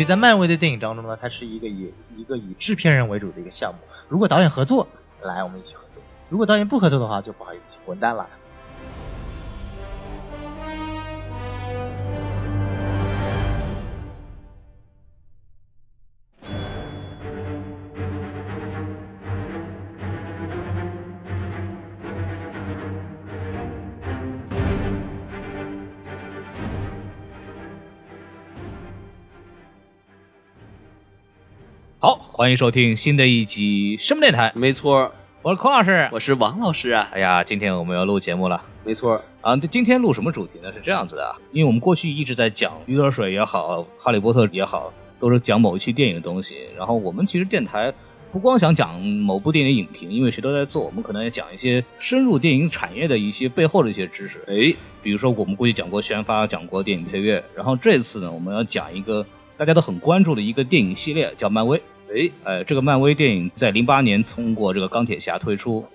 所以在漫威的电影当中呢，它是一个以一个以制片人为主的一个项目。如果导演合作，来我们一起合作；如果导演不合作的话，就不好意思，请滚蛋了。欢迎收听新的一集什么电台？没错，我是孔老师。我是王老师啊。哎呀，今天我们要录节目了。没错啊，今天录什么主题呢？是这样子的啊，因为我们过去一直在讲《鱼得水》也好，《哈利波特》也好，都是讲某一期电影的东西。然后我们其实电台不光想讲某部电影影评，因为谁都在做，我们可能也讲一些深入电影产业的一些背后的一些知识。哎，比如说我们过去讲过宣发，讲过电影配乐。然后这次呢，我们要讲一个大家都很关注的一个电影系列，叫漫威。哎，呃，这个漫威电影在零八年通过这个钢铁侠推出，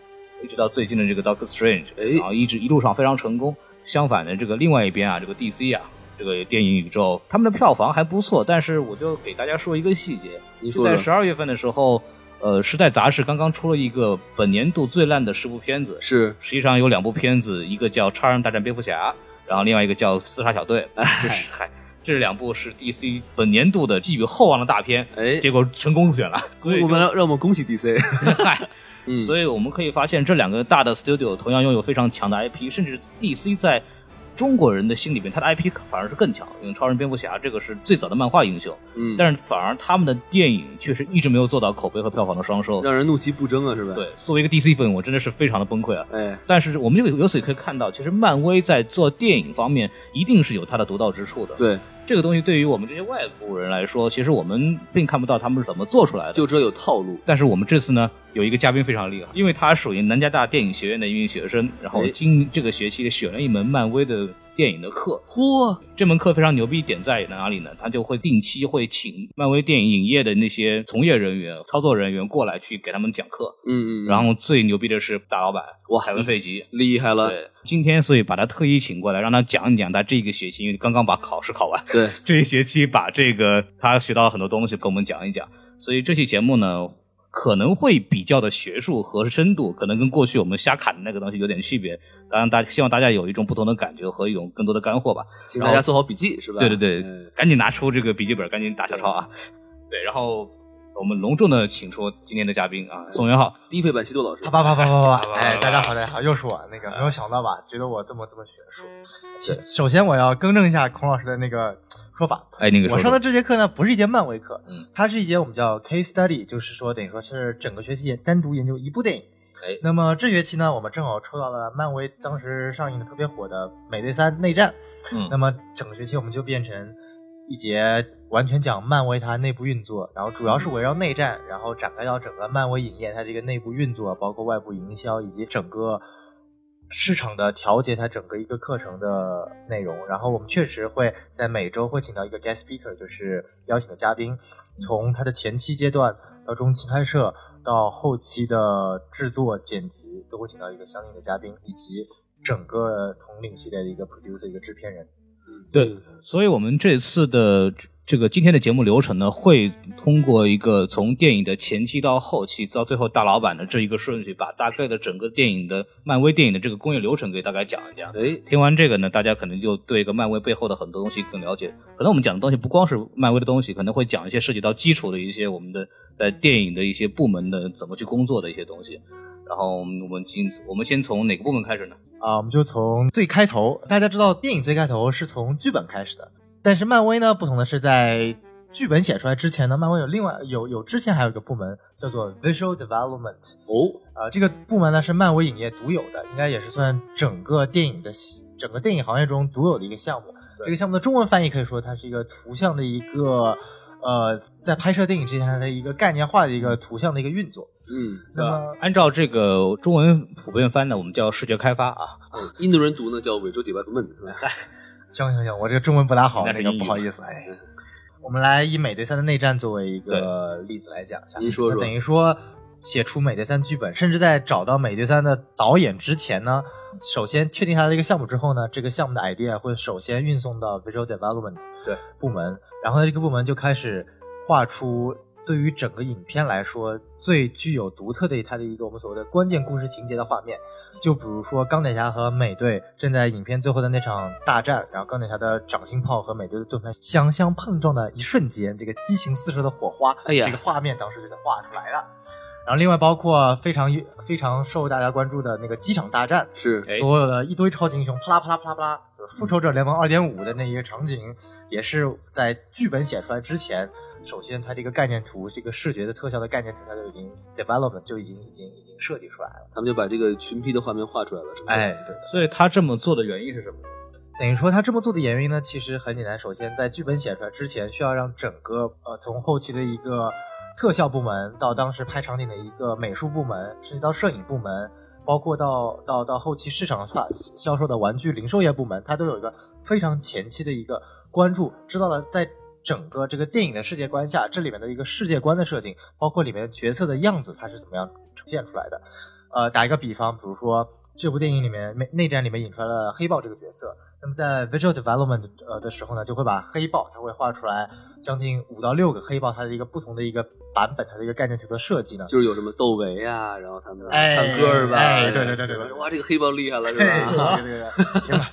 一直到最近的这个 Doctor Strange，哎然后一直一路上非常成功。相反的，这个另外一边啊，这个 DC 啊，这个电影宇宙，他们的票房还不错。但是我就给大家说一个细节，就在您说在十二月份的时候，呃，时代杂志刚刚出了一个本年度最烂的十部片子，是实际上有两部片子，一个叫《超人大战蝙蝠侠》，然后另外一个叫《刺杀小队》，就是嗨。这两部是 DC 本年度的寄予厚望的大片，哎结果成功入选了，所以我们让让我们恭喜 DC。嗨，嗯，所以我们可以发现这两个大的 studio 同样拥有非常强的 IP，甚至 DC 在中国人的心里面，它的 IP 反而是更强，因为超人、蝙蝠侠这个是最早的漫画英雄，嗯，但是反而他们的电影确实一直没有做到口碑和票房的双收。让人怒其不争啊，是吧？，对，作为一个 DC 粉，我真的是非常的崩溃啊。哎，但是我们就由此可以看到，其实漫威在做电影方面一定是有它的独到之处的。对，这个东西对于我们这些外国人来说，其实我们并看不到他们是怎么做出来的。就知道有套路。但是我们这次呢，有一个嘉宾非常厉害，因为他属于南加大电影学院的一名学生，然后哎今这个学期选了一门漫威的电影的课。嚯，这门课非常牛逼，点在哪里呢？他就会定期会请漫威电影影业的那些从业人员、操作人员过来去给他们讲课。嗯嗯，然后最牛逼的是大老板哇海文费吉。厉害了。对，今天所以把他特意请过来，让他讲一讲他这个学期，因为刚刚把考试考完，对，这一学期把这个他学到很多东西跟我们讲一讲。所以这期节目呢，可能会比较的学术和深度，可能跟过去我们瞎侃的那个东西有点区别。当然，大希望大家有一种不同的感觉和一种更多的干货吧。请大家做好笔记，是吧？对对对，嗯赶紧拿出这个笔记本，赶紧打小抄啊！对，然后我们隆重的请出今天的嘉宾啊，宋元浩。低配版西多老师啪。啪啪啪啪啪！哎，大家好，大家好，又是我。那个没有想到吧？觉得我这么这么学术。首先我要更正一下孔老师的那个说法。哎，那个我上的这节课呢，不是一节漫威课，嗯，它是一节我们叫 case study，就是说等于说是整个学期单独研究一部电影。哎那么这学期呢，我们正好抽到了漫威当时上映的特别火的《美队三：内战》。嗯那么整个学期我们就变成一节完全讲漫威它内部运作，然后主要是围绕内战，然后展开到整个漫威影业它这个内部运作，包括外部营销以及整个市场的调节，它整个一个课程的内容。然后我们确实会在每周会请到一个 guest speaker，就是邀请的嘉宾，从它的前期阶段到中期拍摄到后期的制作剪辑，都会请到一个相应的嘉宾，以及整个统领系列的一个 producer 一个制片人。对，所以我们这次的这个今天的节目流程呢，会通过一个从电影的前期到后期，到最后大老板的这一个顺序，把大概的整个电影的漫威电影的这个工业流程给大家讲一讲。哎，听完这个呢，大家可能就对一个漫威背后的很多东西更了解。可能我们讲的东西不光是漫威的东西，可能会讲一些涉及到基础的一些我们的在电影的一些部门的怎么去工作的一些东西。然后我们今我们先从哪个部门开始呢？啊，我们就从最开头，大家知道电影最开头是从剧本开始的，但是漫威呢不同的是在剧本写出来之前呢，漫威有另外有有之前还有一个部门叫做 Visual Development，哦，啊、这个部门呢是漫威影业独有的，应该也是算整个电影的整个电影行业中独有的一个项目。这个项目的中文翻译可以说它是一个图像的一个呃，在拍摄电影之前的一个概念化的一个图像的一个运作。嗯，那么按照这个中文普遍翻呢，我们叫视觉开发啊。嗯印度人读呢叫 visual development 是吧？行行行，我这个中文不大好，那个不好意思，哎。我们来以美队三的内战作为一个例子来讲一下。您说说等于说写出美队三剧本，甚至在找到美队三的导演之前呢，首先确定他的一个项目之后呢，这个项目的 idea 会首先运送到 visual development 对部门，然后呢，这个部门就开始画出对于整个影片来说最具有独特的它的一个我们所谓的关键故事情节的画面。就比如说钢铁侠和美队正在影片最后的那场大战，然后钢铁侠的掌心炮和美队的盾牌相相碰撞的一瞬间，这个激情四射的火花，哎呀这个画面当时就给画出来了。然后另外包括非常非常受大家关注的那个机场大战，是哎所有的一堆超级英雄啪啦啪啦啪啦啪啦，就是复仇者联盟二点五的那一个场景，也是在剧本写出来之前，首先它这个概念图，这个视觉的特效的概念图，它就已经 development 就已经已经已经设计出来了。他们就把这个群批的画面画出来了，是不是？哎，对，所以他这么做的原因是什么？等于说他这么做的原因呢，其实很简单。首先，在剧本写出来之前，需要让整个呃从后期的一个特效部门到当时拍场景的一个美术部门，甚至到摄影部门，包括到到到后期市场化销售的玩具零售业部门，它都有一个非常前期的一个关注，知道了在整个这个电影的世界观下，这里面的一个世界观的设定，包括里面角色的样子，它是怎么样呈现出来的。呃，打一个比方，比如说这部电影里面内内战里面引出来了黑豹这个角色，那么在 visual development 呃的时候呢，就会把黑豹它会画出来将近五到六个黑豹它的一个不同的一个版本，它的一个概念图的设计呢。就是有什么窦唯啊，然后他们哎唱歌是吧？哎对对对对对哇，这个黑豹厉害了是对吧？对对对，行吧。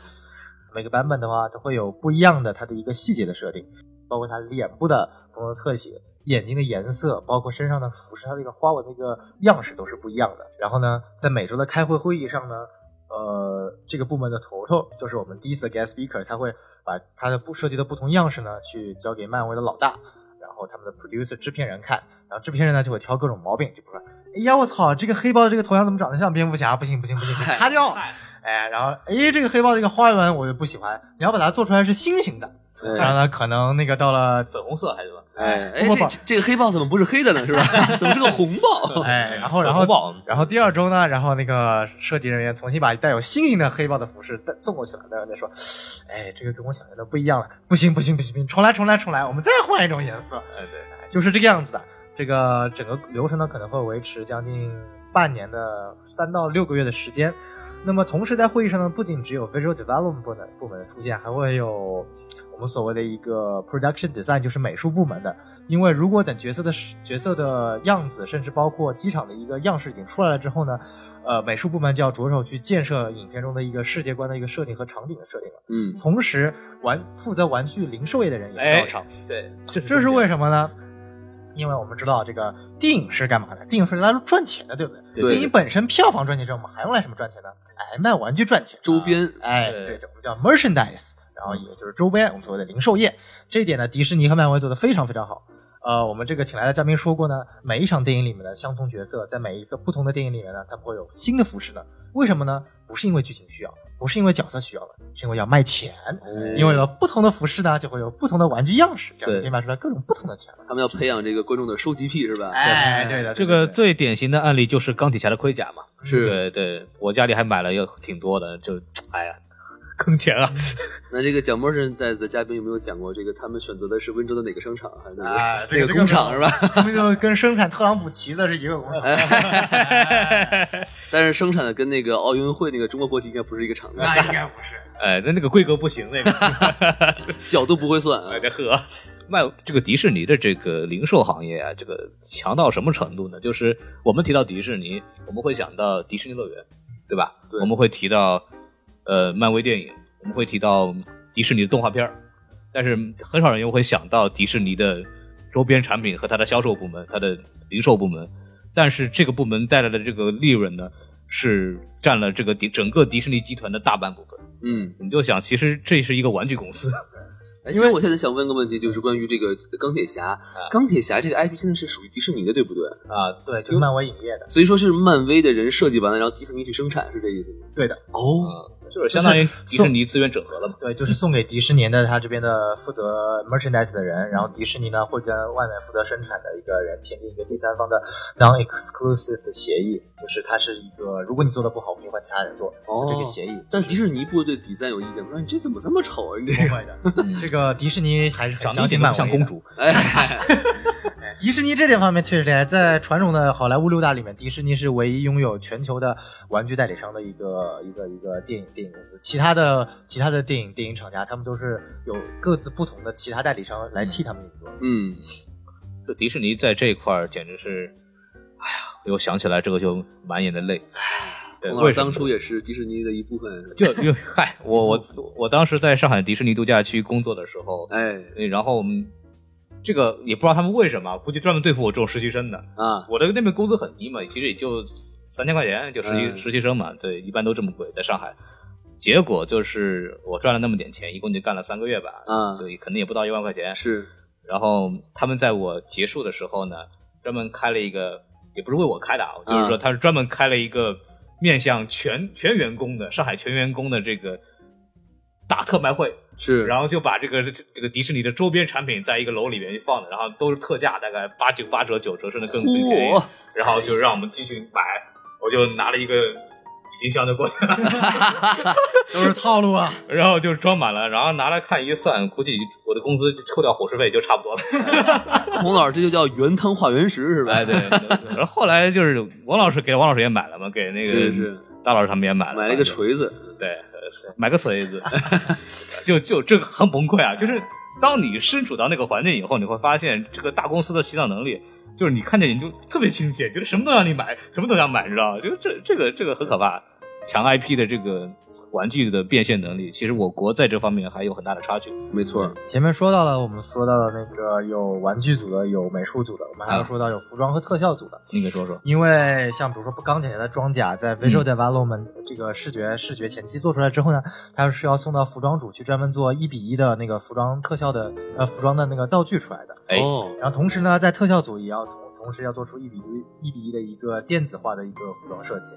每个版本的话，都会有不一样的它的一个细节的设定，包括它脸部的不同的特写、眼睛的颜色，包括身上的服饰，它的一个花纹的一个样式都是不一样的。然后呢，在每周的开会会议上呢，呃，这个部门的头头就是我们第一次的 guest speaker，他会把他的不设计的不同样式呢，去交给漫威的老大，然后他们的 producer 制片人看，然后制片人呢就会挑各种毛病，就比如说，哎呀我操，这个黑豹的这个头像怎么长得像蝙蝠侠？不行不行不行，给擦掉。哎，然后哎，这个黑豹这个花纹我就不喜欢，你要把它做出来是星形的，然哎后呢，可能那个到了粉红色还是什么？哎这这个黑豹怎么不是黑的呢？是吧？怎么是个红豹？哎，然后然后然后第二周呢，然后那个设计人员重新把带有星形的黑豹的服饰带送过去了，然后再说，哎，这个跟我想象的不一样了，不行不行不行不行，重来重来重来，我们再换一种颜色，哎，对，哎就是这个样子的。这个整个流程呢可能会维持将近半年的三到六个月的时间。那么同时在会议上呢，不仅只有 visual development 部门部门的出现，还会有我们所谓的一个 production design，就是美术部门的。因为如果等角色的角色的样子，甚至包括机场的一个样式已经出来了之后呢，呃，美术部门就要着手去建设影片中的一个世界观的一个设定和场景的设定了。嗯，同时，玩负责玩具零售业的人也哎到场。对，这这是为什么呢？因为我们知道这个电影是干嘛的？电影是来赚钱的，对不对？对电影本身票房赚钱之后，我们还用来什么赚钱呢？哎，卖玩具赚钱，周边哎，对对，这我们叫 merchandise，然后也就是周边，我们所谓的零售业。这一点呢，迪士尼和漫威做的非常非常好。呃，我们这个请来的嘉宾说过呢，每一场电影里面的相同角色，在每一个不同的电影里面呢，他们会有新的服饰呢。为什么呢？不是因为剧情需要，不是因为角色需要的，是因为要卖钱。因为有了不同的服饰呢，就会有不同的玩具样式，这样可以卖出来各种不同的钱了。他们要培养这个观众的收集癖是吧？哎，对的，这个最典型的案例就是钢铁侠的盔甲嘛。是对对，我家里还买了有挺多的，就哎呀，坑钱啊！那这个蒋博士在的嘉宾有没有讲过这个他们选择的是温州的哪个商场，还是哪个、哎这个哪个工厂是吧？他们就跟生产特朗普旗子是一个工厂。但是生产的跟那个奥运会那个中国国旗应该不是一个厂子，那应该不是。哎，那那个规格不行，那个，角度不会算啊哎，。这呵。卖这个迪士尼的这个零售行业啊，这个强到什么程度呢？就是我们提到迪士尼，我们会想到迪士尼乐园，对吧？对我们会提到呃漫威电影，我们会提到迪士尼的动画片儿但是很少人又会想到迪士尼的周边产品和它的销售部门、它的零售部门。但是这个部门带来的这个利润呢，是占了这个迪整个迪士尼集团的大半部分。嗯，你就想，其实这是一个玩具公司，哎，其实我现在想问个问题，就是关于这个钢铁侠。钢铁侠这个 IP 现在是属于迪士尼的，对不对？啊，对，就是漫威影业的。所以说是漫威的人设计完了，然后迪士尼去生产，是这意思吗？对的。哦，就是相当于迪士尼资源整合了嘛。对，就是送给迪士尼的他这边的负责 merchandise 的人，然后迪士尼呢会跟外面负责生产的一个人签订一个第三方的 non-exclusive 的协议，就是它是一个，如果你做的不好，我可以换其他人做哦这个协议。但迪士尼不会对底赞有意见吗？说你这怎么这么丑啊？你这个，不会的，这个迪士尼还是很长相信漫威像公主。哎，哎迪士尼这点方面确实厉害，在传统的好莱坞六大里面，迪士尼是唯一拥有全球的玩具代理商的一个一个一个电影电影公司。其他的其他的电影电影厂家，他们都是有各自不同的其他代理商来替他们运作。嗯，就迪士尼在这一块儿简直是，哎呀，我想起来这个就满眼的泪。对当初也是迪士尼的一部分。就就嗨，我我 我当时在上海迪士尼度假区工作的时候，哎呃然后我们这个也不知道他们为什么，估计专门对付我这种实习生的。啊，我的那边工资很低嘛，其实也就三千块钱，就实习、嗯实习生嘛，对，一般都这么贵，在上海。结果就是我赚了那么点钱，一共就干了三个月吧，啊对，可能也不到一万块钱。是然后他们在我结束的时候呢，专门开了一个，也不是为我开的啊，就是说他是专门开了一个面向全全员工的上海全员工的这个大特卖会，是，然后就把这个这个迪士尼的周边产品在一个楼里面放的，然后都是特价，大概八九八折九折，甚至更更便宜。然后就让我们进去买，我就拿了一个郁金香就过去了，都是套路啊！然后就装满了，然后拿来看一算，估计我的工资扣掉伙食费就差不多了。孔老师这就叫原汤化原食是吧？哎，对。然后后来就是王老师给王老师也买了嘛，给那个大老师他们也买了，买了一个锤子，对，买个锤子，就就这个很崩溃啊！就是当你身处到那个环境以后，你会发现这个大公司的洗脑能力，就是你看见你就特别亲切，觉得什么都让你买，什么都想买，你知道吗？就这这个这个很可怕。强 IP 的这个玩具的变现能力，其实我国在这方面还有很大的差距。没错，前面说到了，我们说到了那个有玩具组的，有美术组的，我们还要说到有服装和特效组的。你给说说。因为像比如说钢铁侠的装甲，在 visual development 这个视觉视觉前期做出来之后呢，它是要送到服装组去专门做一比一的那个服装特效的呃服装的那个道具出来的。哎哦，然后同时呢，在特效组也要同同时要做出一比一一比一的一个电子化的一个服装设计。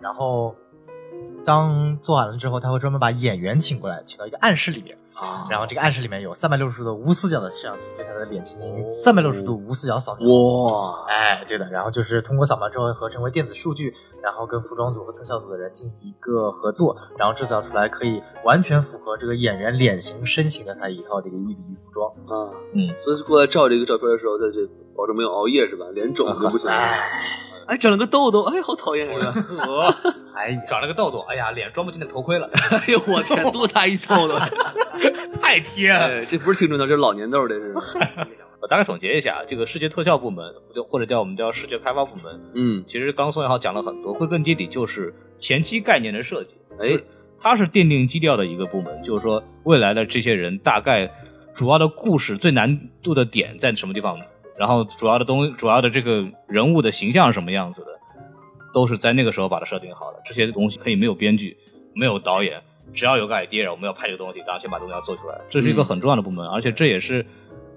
然后当做完了之后，他会专门把演员请过来，请到一个暗室里面。啊然后这个暗室里面有三百六十度的无死角的摄像机，对他的脸进行三百六十度无死角扫描。哇，哎，对的，然后就是通过扫描之后合成为电子数据，然后跟服装组和特效组的人进行一个合作，然后制造出来可以完全符合这个演员脸型、身形的他一套这个一比一服装。啊，嗯，所以过来照这个照片的时候，在这保证没有熬夜是吧？脸肿的不行，哎，长了个痘痘，哎，好讨厌是吧？呵，哎呀，长了个痘痘，哎呀，脸装不进那头盔了，哎呦我天，多大一痘痘！太贴了。哎，这不是青春痘，这是老年痘，这是。我 大概总结一下，这个视觉特效部门，就或者叫我们叫视觉开发部门，嗯，其实刚宋元浩讲了很多，归根结底就是前期概念的设计。哎，它是奠定基调的一个部门，就是说未来的这些人大概主要的故事最难度的点在什么地方，然后主要的东主要的这个人物的形象是什么样子的，都是在那个时候把它设定好的。这些东西可以没有编剧，没有导演，只要有个 idea，我们要拍这个东西，然后先把东西要做出来，这是一个很重要的部门，而且这也是。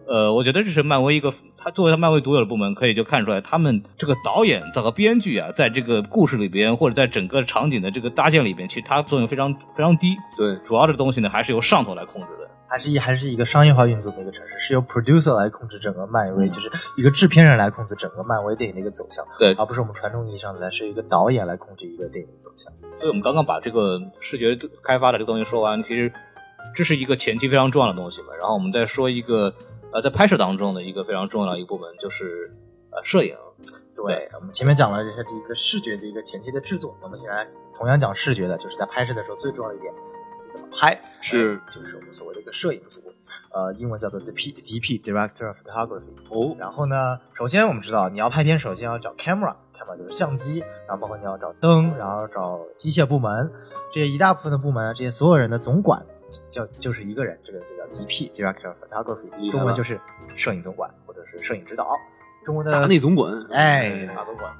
呃，我觉得这是漫威一个，他作为他漫威独有的部门，可以就看出来，他们这个导演这个编剧啊，在这个故事里边或者在整个场景的这个搭建里边，其实它作用非常非常低。对，主要的东西呢，还是由上头来控制的。还是一还是一个商业化运作的一个城市，是由 producer 来控制整个漫威，就是一个制片人来控制整个漫威电影的一个走向，对而不是我们传统意义上的来是一个导演来控制一个电影的走向。所以我们刚刚把这个视觉开发的这个东西说完，其实这是一个前期非常重要的东西嘛。然后我们再说一个呃，在拍摄当中的一个非常重要的一个部门，就是呃摄影。对，我们前面讲了它的一个视觉的一个前期的制作，我们现在同样讲视觉的，就是在拍摄的时候最重要的一点，你怎么拍，是。哎就是我们所谓的一个摄影组，呃，英文叫做 DP DP Director of Photography。哦，然后呢，首先我们知道你要拍片，首先要找 camera，camera 就是相机，然后包括你要找灯，然后找机械部门，这些一大部分的部门，这些所有人的总管叫就是一个人，这个就叫 DP Director of Photography，中文就是摄影总管或者是摄影指导，中文的大内总管，哎，大总管。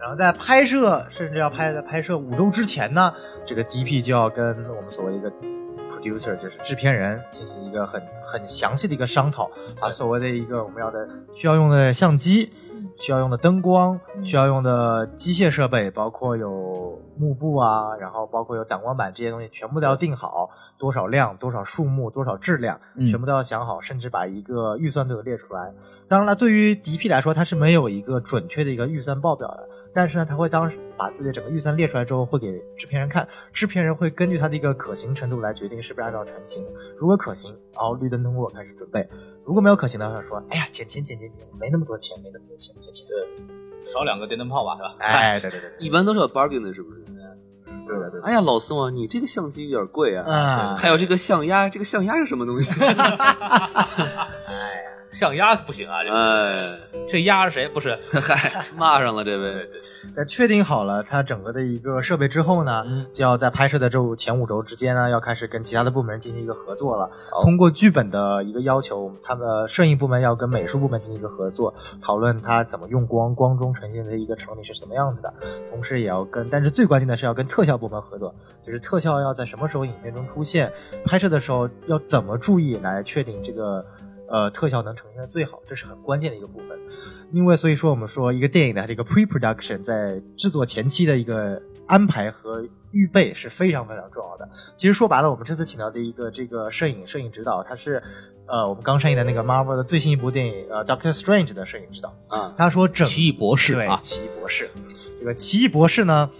然后在拍摄，甚至要拍在拍摄五周之前呢，这个 DP 就要跟我们所谓的一个 producer 就是制片人进行一个很很详细的一个商讨，把所谓的一个我们要的需要用的相机。需要用的灯光，需要用的机械设备，包括有幕布啊，然后包括有挡光板这些东西，全部都要定好，多少量、多少数目、多少质量，全部都要想好，甚至把一个预算都有列出来。当然了，对于 DP 来说，它是没有一个准确的一个预算报表的。但是呢，他会当时把自己的整个预算列出来之后，会给制片人看，制片人会根据他的一个可行程度来决定是不是按照成型。如果可行，然后绿灯通过开始准备；如果没有可行的话，说哎呀减钱减钱减，没那么多钱，没那么多钱减钱。对，少两个电灯泡吧，是吧？哎，对对对，一般都是有 bargain 的，是不是？对对对。哎呀，老宋啊，你这个相机有点贵啊。嗯。还有这个象牙，这个象牙是什么东西？哎。像鸭不行啊！这哎，这鸭是谁？不是，嗨，骂上了这位。在确定好了它整个的一个设备之后呢，就要在拍摄的这前五周之间呢，要开始跟其他的部门进行一个合作了。通过剧本的一个要求，他们摄影部门要跟美术部门进行一个合作，讨论它怎么用光，光中呈现的一个场景是什么样子的。同时也要跟，但是最关键的是要跟特效部门合作，就是特效要在什么时候影片中出现，拍摄的时候要怎么注意来确定这个。呃，特效能呈现的最好，这是很关键的一个部分。因为所以说，我们说一个电影的这个 pre-production 在制作前期的一个安排和预备是非常非常重要的。其实说白了，我们这次请到的一个这个摄影摄影指导，他是呃我们刚上映的那个 Marvel 的最新一部电影呃 Doctor Strange 的摄影指导啊。他说整奇异博士对奇异博士，这个奇异博士呢，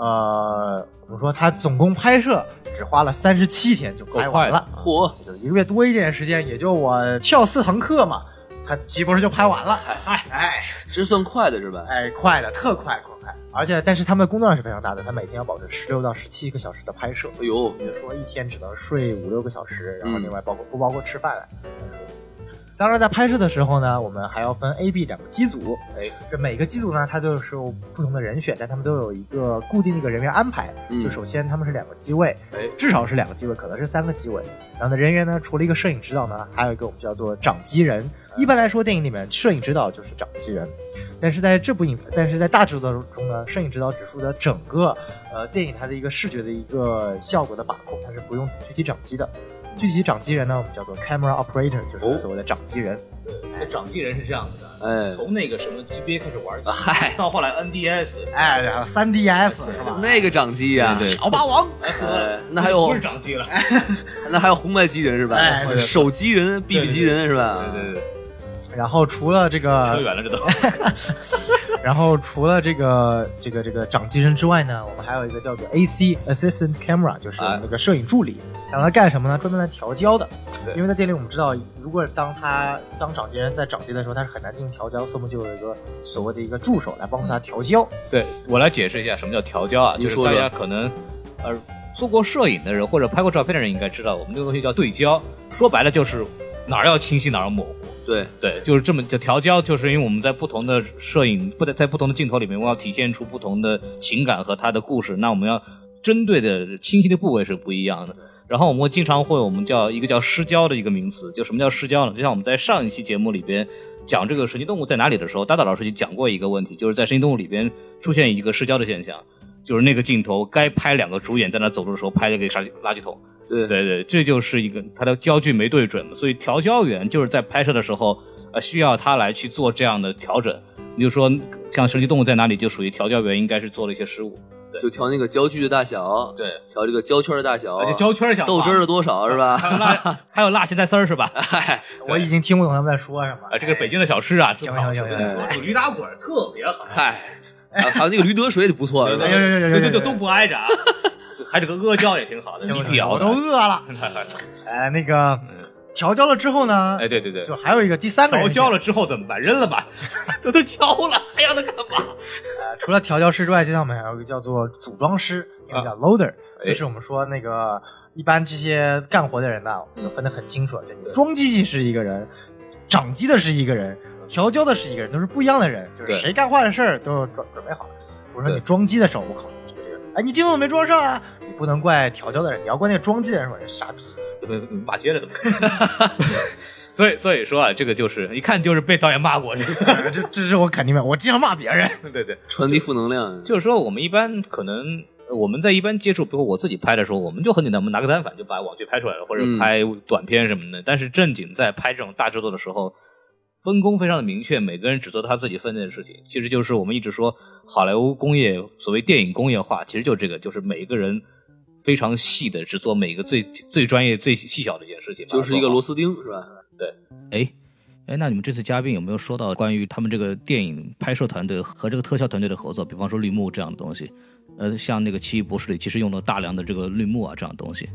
呃。我们说他总共拍摄只花了三十七天就拍完了，嚯，就一个月多一点时间，也就我翘四堂课嘛，他岂不是就拍完了。嗨，哎，这算快的是吧？哎，快的，特快，快快。而且，但是他们的工作量是非常大的，他每天要保持十六到十七个小时的拍摄。哎呦，也就说一天只能睡五六个小时，然后另外包括不包括吃饭来说。当然，在拍摄的时候呢，我们还要分 A、B 两个机组。哎，这每个机组呢，它都是有不同的人选，但他们都有一个固定的一个人员安排。嗯就首先他们是两个机位，哎，至少是两个机位，可能是三个机位。然后呢，人员呢，除了一个摄影指导呢，还有一个我们叫做掌机人。一般来说，电影里面摄影指导就是掌机人，但是在这部影，但是在大制作中呢，摄影指导只负责整个呃电影它的一个视觉的一个效果的把控，它是不用具体掌机的。具体掌机人呢，我们叫做 camera operator，就是所谓的掌机人。这掌机人是这样子的，哎，从那个什么 GBA 开始玩起，嗨，到后来 NDS，哎，然后 3DS 是吧？那个掌机呀，小霸王，那还有不是掌机了，那还有红白机人是吧？手机人、BB 机人是吧？对对对。然后除了这个，扯远了这都。然后除了这个这个这个掌机人之外呢，我们还有一个叫做 AC Assistant Camera，就是那个摄影助理。让他干什么呢？专门来调焦的。因为在店里我们知道，如果当他当掌机人在掌机的时候，他是很难进行调焦，所以我们就有一个所谓的一个助手来帮助他调焦。对我来解释一下什么叫调焦啊？就是大家可能呃做过摄影的人或者拍过照片的人应该知道，我们这个东西叫对焦。说白了就是哪儿要清晰哪儿要模糊。对对，就是这么就调焦，就是因为我们在不同的摄影不在不同的镜头里面，我要体现出不同的情感和它的故事，那我们要针对的清晰的部位是不一样的。然后我们经常会我们叫一个叫失焦的一个名词，就什么叫失焦呢？就像我们在上一期节目里边讲这个神奇动物在哪里的时候，大大老师就讲过一个问题，就是在神奇动物里边出现一个失焦的现象，就是那个镜头该拍两个主演在那走路的时候拍了个垃圾垃圾桶。对对对，这就是一个它的焦距没对准，所以调焦员就是在拍摄的时候，呃，需要他来去做这样的调整。你就说像神奇动物在哪里，就属于调焦员应该是做了一些失误，对就调那个焦距的大小，对，调这个焦圈的大小，而且焦圈小，豆汁儿的多少是吧？还有辣，还有辣咸菜丝儿是吧？哎，我已经听不懂他们在说什么。啊，这个北京的小吃啊，行行行驴打滚特别好。嗨，还有那个驴得水也不错，对对对，就都不挨着。啊。还这个阿胶也挺好的，我都饿了。哎，那个调焦了之后呢？哎，对对对，就还有一个第三个。调焦了之后怎么办？扔了吧？都都焦了，还要它干嘛？呃，除了调焦师之外，接下来我们还有一个叫做组装师，一个叫 loader，就是我们说那个一般这些干活的人呢，我们分得很清楚，就你装机器是一个人，掌机的是一个人，调焦的是一个人，都是不一样的人，就是谁干坏的事儿都准准备好了。比如说你装机的时候，我靠，你镜头没装上啊？你不能怪调教的人，你要怪那个装机的人说人傻逼，骂街了都。所以所以说啊，这个就是一看就是被导演骂过，这这是我肯定的，我经常骂别人。对对，传递负能量。就是说，我们一般可能我们在一般接触，比如我自己拍的时候，我们就很简单，我们拿个单反就把网剧拍出来了，或者嗯拍短片什么的。但是正经在拍这种大制作的时候，分工非常的明确，每个人只做他自己分内的事情。其实就是我们一直说好莱坞工业，所谓电影工业化，其实就这个，就是每一个人非常细的只做每个最最专业、最细小的一件事情，就是一个螺丝。钉是吧？对哎。哎，那你们这次嘉宾有没有说到关于他们这个电影拍摄团队和这个特效团队的合作？比方说绿幕这样的东西，呃，像那个《奇异博士》里其实用了大量的这个绿幕啊这样的东西。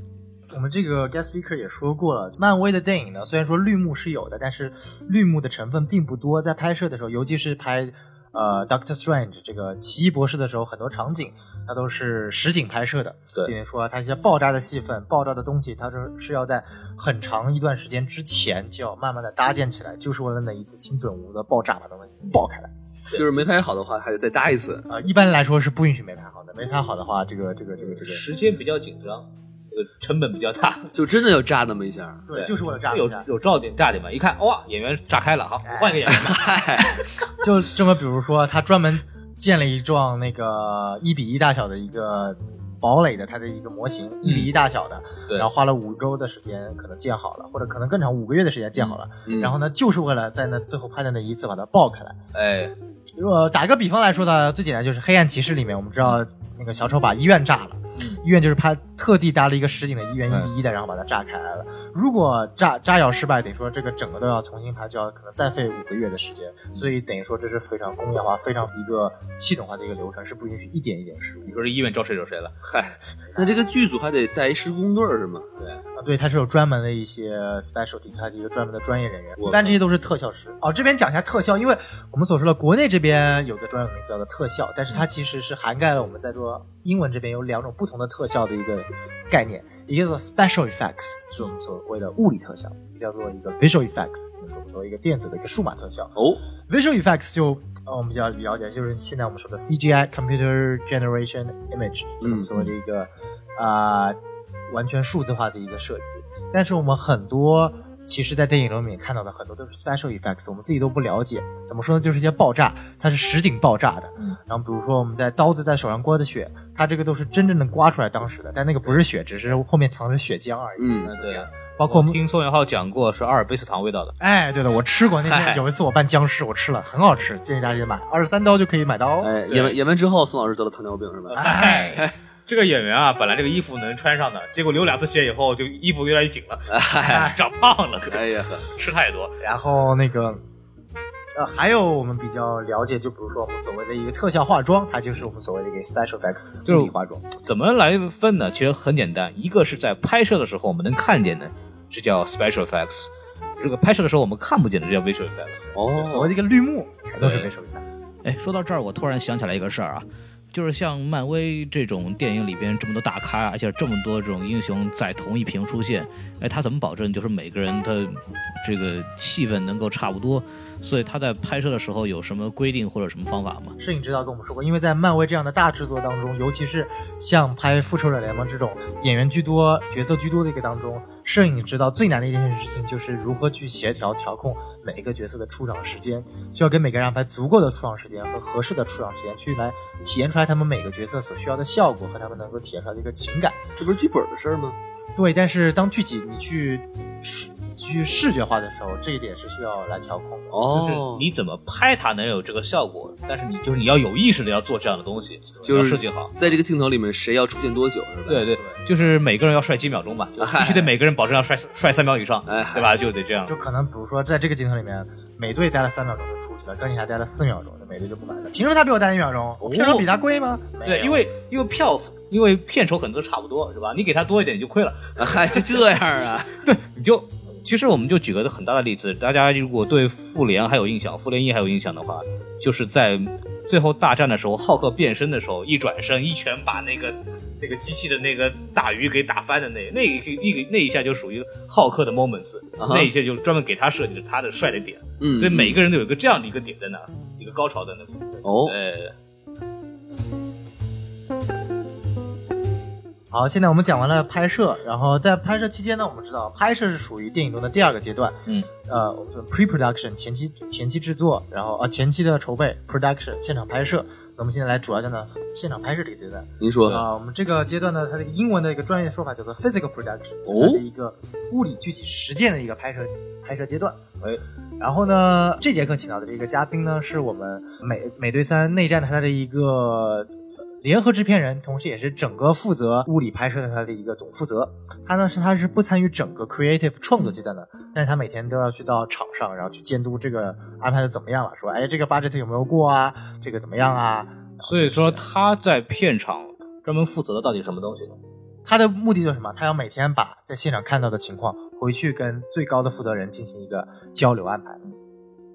我们这个 guest speaker 也说过了，漫威的电影呢，虽然说绿幕是有的，但是绿幕的成分并不多。在拍摄的时候，尤其是拍呃 Doctor Strange 这个奇异博士的时候，很多场景它都是实景拍摄的。对等于说它一些爆炸的戏份、爆炸的东西，它是是要在很长一段时间之前就要慢慢的搭建起来，就是为了那一次精准无误的爆炸把东西爆开来。就是没拍好的话，还得再搭一次。呃，一般来说是不允许没拍好的，没拍好的话，这个这个这个这个，时间比较紧张，这个成本比较大，就真的要炸那么一下。对，就是为了炸有。有照点炸点嘛？一看哇，演员炸开了，好，我换一个演员吧。嗨，就这么，比如说，他专门建了一幢那个一比一大小的一个堡垒的，它的一个模型，一比一大小的，对然后花了五周的时间可能建好了，或者可能更长，五个月的时间建好了。嗯然后呢，就是为了在那最后拍的那一次把它爆开来。哎，如果打一个比方来说呢，最简单就是《黑暗骑士》里面，我们知道那个小丑把医院炸了，嗯医院就是拍特地搭了一个实景的医院一比一的，然后把它炸开来了。如果炸炸药失败，等于说这个整个都要重新拍，就要可能再费五个月的时间。所以等于说这是非常工业化、非常一个系统化的一个流程，是不允许一点一点失误你说这医院招谁惹谁了？嗨，那这个剧组还得带一施工队儿是吗？对，啊。对，它是有专门的一些 specialty，它的一个专门的专业人员。我一般这些都是特效师。哦，这边讲一下特效，因为我们所说的国内这边有个专有名词叫做特效，但是它其实是涵盖了我们在做英文这边有两种不同的特效的一个概念，一个叫做 special effects，是我们所谓的物理特效，一个叫做一个 visual effects，就是我们所谓一个电子的一个数码特效。哦，visual effects 就呃我们比较了解，就是现在我们说的 CGI computer generation image，就是我们所谓的一个啊、呃完全数字化的一个设计。但是我们很多其实，在电影里面看到的很多都是 special effects，我们自己都不了解。怎么说呢？就是一些爆炸，它是实景爆炸的。嗯然后比如说我们在刀子在手上刮的血，它这个都是真正的刮出来当时的，但那个不是血，只是后面藏着血浆而已。嗯，嗯，对啊。包括我们听宋元浩讲过是阿尔卑斯糖味道的，哎，对的，我吃过。那嗨天有一次我扮僵尸，我吃了，很好吃，建议大家买，二十三刀就可以买到哦。哎，演完演完之后，宋老师得了糖尿病是吧？哎，这个演员啊，本来这个衣服能穿上的，结果流两次血以后，就衣服越来越紧了，哎，长胖了，哎呀，吃太多。然后那个，呃，还有我们比较了解，就比如说我们所谓的一个特效化妆，它就是我们所谓的一个 special effects 就是化妆。怎么来分呢？其实很简单，一个是在拍摄的时候我们能看见的，这叫 special effects；这个拍摄的时候我们看不见的，这叫 visual effects。哦所谓哦，的一个绿幕，全都是 visual effects。哎，说到这儿，我突然想起来一个事儿啊，就是像漫威这种电影里边这么多大咖，而且这么多这种英雄在同一屏出现，哎，他怎么保证就是每个人他这个气氛能够差不多？所以他在拍摄的时候有什么规定或者什么方法吗？摄影指导跟我们说过，因为在漫威这样的大制作当中，尤其是像拍《复仇者联盟》这种演员居多、角色居多的一个当中，摄影知道最难的一件事情就是如何去协调调控每一个角色的出场时间，需要给每个人安排足够的出场时间和合适的出场时间，去来体验出来他们每个角色所需要的效果和他们能够体现出来的一个情感。这不是剧本的事儿吗？对，但是当具体你去去视觉化的时候，这一点是需要来调控的。就是哦，你怎么拍它能有这个效果，但是你就是你要有意识的要做这样的东西，就是要设计好。在这个镜头里面，谁要出现多久是吧？对对，就是每个人要帅几秒钟吧，就必须得每个人保证要帅帅三秒以上，哎对吧？就得这样。就可能比如说在这个镜头里面，美队待了三秒钟就出去了，钢铁侠待了四秒钟，那美队就不买了。凭什么他比我待一秒钟？我片酬比他贵吗？没对，因为因为票因为片酬可能都差不多，是吧？你给他多一点你就亏了。啊嗨，就这样啊？对你就其实我们就举个很大的例子，大家如果对复联还有印象，复联一还有印象的话，就是在最后大战的时候，浩克变身的时候，一转身一拳把那个 那个机器的那个大鱼给打翻的那那一那个那一下就属于浩克的 moments，、那一下就专门给他设计的他的帅的点，嗯，所以每个人都有一个这样的一个点在那，一个高潮在那。哦，呃，好，现在我们讲完了拍摄，然后在拍摄期间呢，我们知道拍摄是属于电影中的第二个阶段，嗯，呃，我们说 pre-production 前期前期制作，然后呃前期的筹备 production 现场拍摄，那我们现在来主要讲讲现场拍摄这个阶段。您说啊、我们这个阶段呢，它这个英文的一个专业说法叫做 physical production，哦它的一个物理具体实践的一个拍摄拍摄阶段。哎，然后呢，这节课请到的这个嘉宾呢，是我们美美队三内战的他的一个联合制片人，同时也是整个负责物理拍摄的他的一个总负责。他呢是他是不参与整个 creative 创作阶段的，但是他每天都要去到场上，然后去监督这个安排的怎么样了，说哎这个 budget 有没有过啊，这个怎么样啊。所以说他在片场专门负责的到底是什么东西呢？他的目的就是什么？他要每天把在现场看到的情况回去跟最高的负责人进行一个交流安排，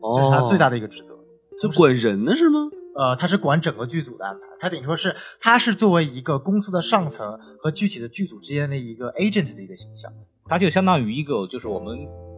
哦，这是他最大的一个职责。就管人的是吗？呃，他是管整个剧组的安排，他等于说是他是作为一个公司的上层和具体的剧组之间的一个 agent 的一个形象。它就相当于一个，就是我们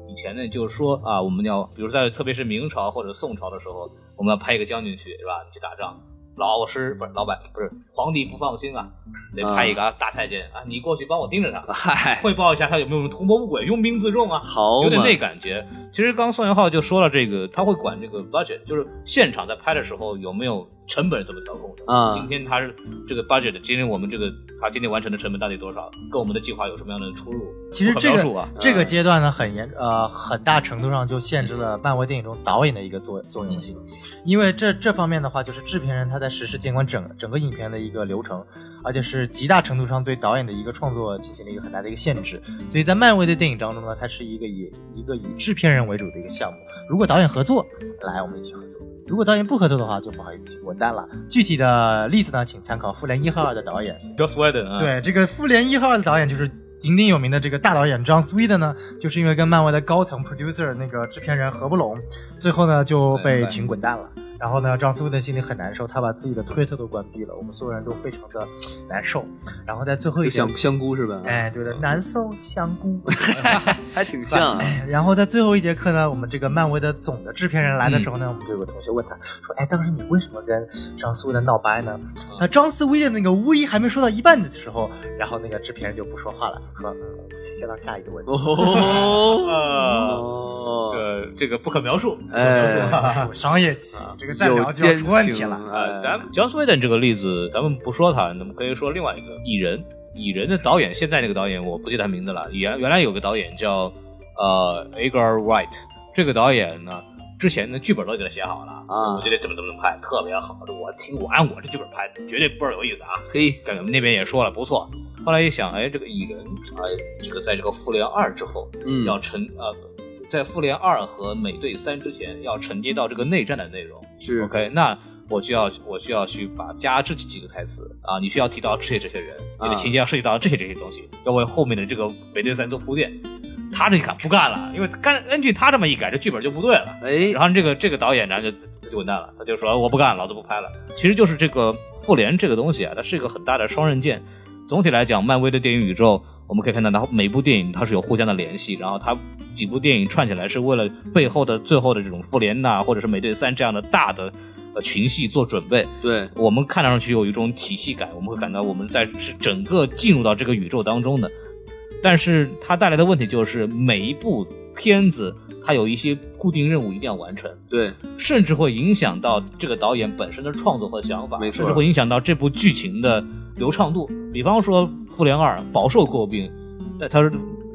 以前呢，就是说啊，我们要，比如在特别是明朝或者宋朝的时候，我们要派一个将军去，是吧？去打仗，老师不是老板，不是皇帝不放心啊，得派一个大太监啊，你过去帮我盯着他，嗨，汇报一下他有没有什么图谋不轨、拥兵自重啊，好有点那感觉。其实刚刚宋元浩就说了，这个他会管这个 budget，就是现场在拍的时候有没有成本怎么调控的啊今天他是这个 budget，今天我们这个他今天完成的成本到底多少，跟我们的计划有什么样的出入？其实这个、啊，这个阶段呢，很严呃很大程度上就限制了漫威电影中导演的一个作作用性，因为这这方面的话，就是制片人他在实时监管整整个影片的一个流程，而且是极大程度上对导演的一个创作进行了一个很大的一个限制。所以在漫威的电影当中呢，它是一个以一个以制片人为主的一个项目。如果导演合作，来我们一起合作；如果导演不合作的话，就不好意思，请滚蛋了。具体的例子呢，请参考《复联一号二》的导演 Joss Whedon 啊，对，这个《复联一号二》的导演就是鼎鼎有名的这个大导演 John Sweden 呢，就是因为跟漫威的高层 producer 那个制片人合不拢，最后呢就被请滚蛋了。然后呢，John Sweden 心里很难受，他把自己的推特都关闭了，我们所有人都非常的难受。然后在最后一节就香，香菇是吧？哎，对的，难受香菇。还挺像啊。然后在最后一节课呢，我们这个漫威的总的制片人来的时候呢，我们就有个同学问他说：“哎，当时你为什么跟张思威的闹掰呢？”他张思威的那个乌衣还没说到一半的时候，然后那个制片人就不说话了，说：“嗯，先到下一个问题。哦 哦，这这个不可描述，哎 商业机，这个再有聊就要出问题了。呃，哎咱们 Joss Whedon 这个例子，咱们不说他，那么可以说另外一个蚁人。蚁人的导演，现在那个导演我不记得他名字了。原原来有个导演叫呃 Edgar Wright，这个导演呢，之前的剧本都给他写好了啊我觉得怎么怎么拍特别好，我听我按我这剧本拍，绝对倍儿有意思啊。嘿，感觉那边也说了不错。后来一想，哎，这个蚁人，哎，这个在这个复联二之后，嗯要承呃，在复联二和美队三之前要承接到这个内战的内容。是 OK，那我就要我需要去把加这几个台词啊，你需要提到这些这些人，你的啊情节要涉及到这些这些东西，要为后面的这个美队三做铺垫。他这一看不干了，因为干根据他这么一改，这剧本就不对了。哎然，后这个这个导演呢就就滚蛋了，他就说我不干，老子不拍了。其实就是这个复联这个东西啊，它是一个很大的双刃剑。总体来讲，漫威的电影宇宙，我们可以看到它每部电影它是有互相的联系，然后它几部电影串起来是为了背后的最后的这种复联呐、或者是美队三这样的大的呃群戏做准备。对，我们看上去有一种体系感，我们会感到我们在是整个进入到这个宇宙当中的。但是它带来的问题就是每一部片子它有一些固定任务一定要完成，对，甚至会影响到这个导演本身的创作和想法，没错。甚至会影响到这部剧情的流畅度。比方说《复联二》饱受诟病，但他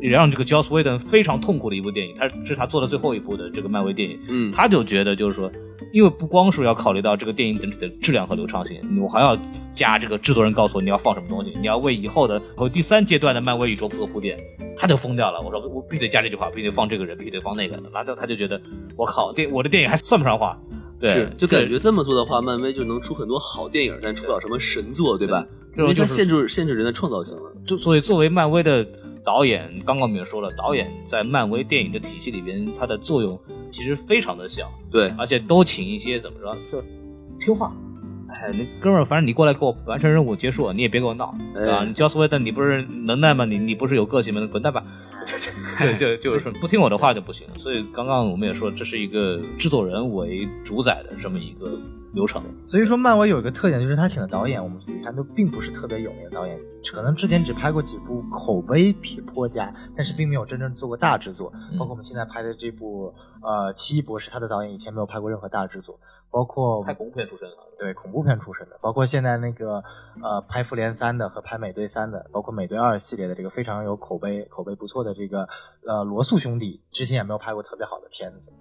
也让这个 Joss Whedon 非常痛苦的一部电影，他是他做的最后一部的这个漫威电影。嗯，他就觉得就是说，因为不光是要考虑到这个电影整体的质量和流畅性，我还要加这个制作人告诉我你要放什么东西，你要为以后的和第三阶段的漫威宇宙做铺垫。他就疯掉了，我说我必须得加这句话，必须得放这个人，必须得放那个，然后他就觉得我靠，电我的电影还算不上话，对，是，就感觉这么做的话，漫威就能出很多好电影，但出不了什么神作，对吧？因为它限制限制人的创造性了。就所以作为漫威的导演，刚刚我们也说了，导演在漫威电影的体系里边，它的作用其实非常的小，对，而且都请一些怎么说，就听话。哎，那哥们儿，反正你过来给我完成任务结束，你也别给我闹，哎吧？你 Joss Whedon，你不是能耐吗？你你不是有个性吗？滚蛋吧！对，就就是说不听我的话就不行。所以刚刚我们也说，这是一个制作人为主宰的这么一个流程。所以说，漫威有一个特点，就是他请的导演，我们仔细看都并不是特别有名的导演，可能之前只拍过几部口碑颇佳，但是并没有真正做过大制作。包括我们现在拍的这部呃《奇异博士》，他的导演以前没有拍过任何大制作，包括拍恐怖片出身的，对恐怖片出身的，包括现在那个呃拍复联三的和拍美队三的，包括美队二系列的这个非常有口碑、口碑不错的这个呃罗素兄弟，之前也没有拍过特别好的片子。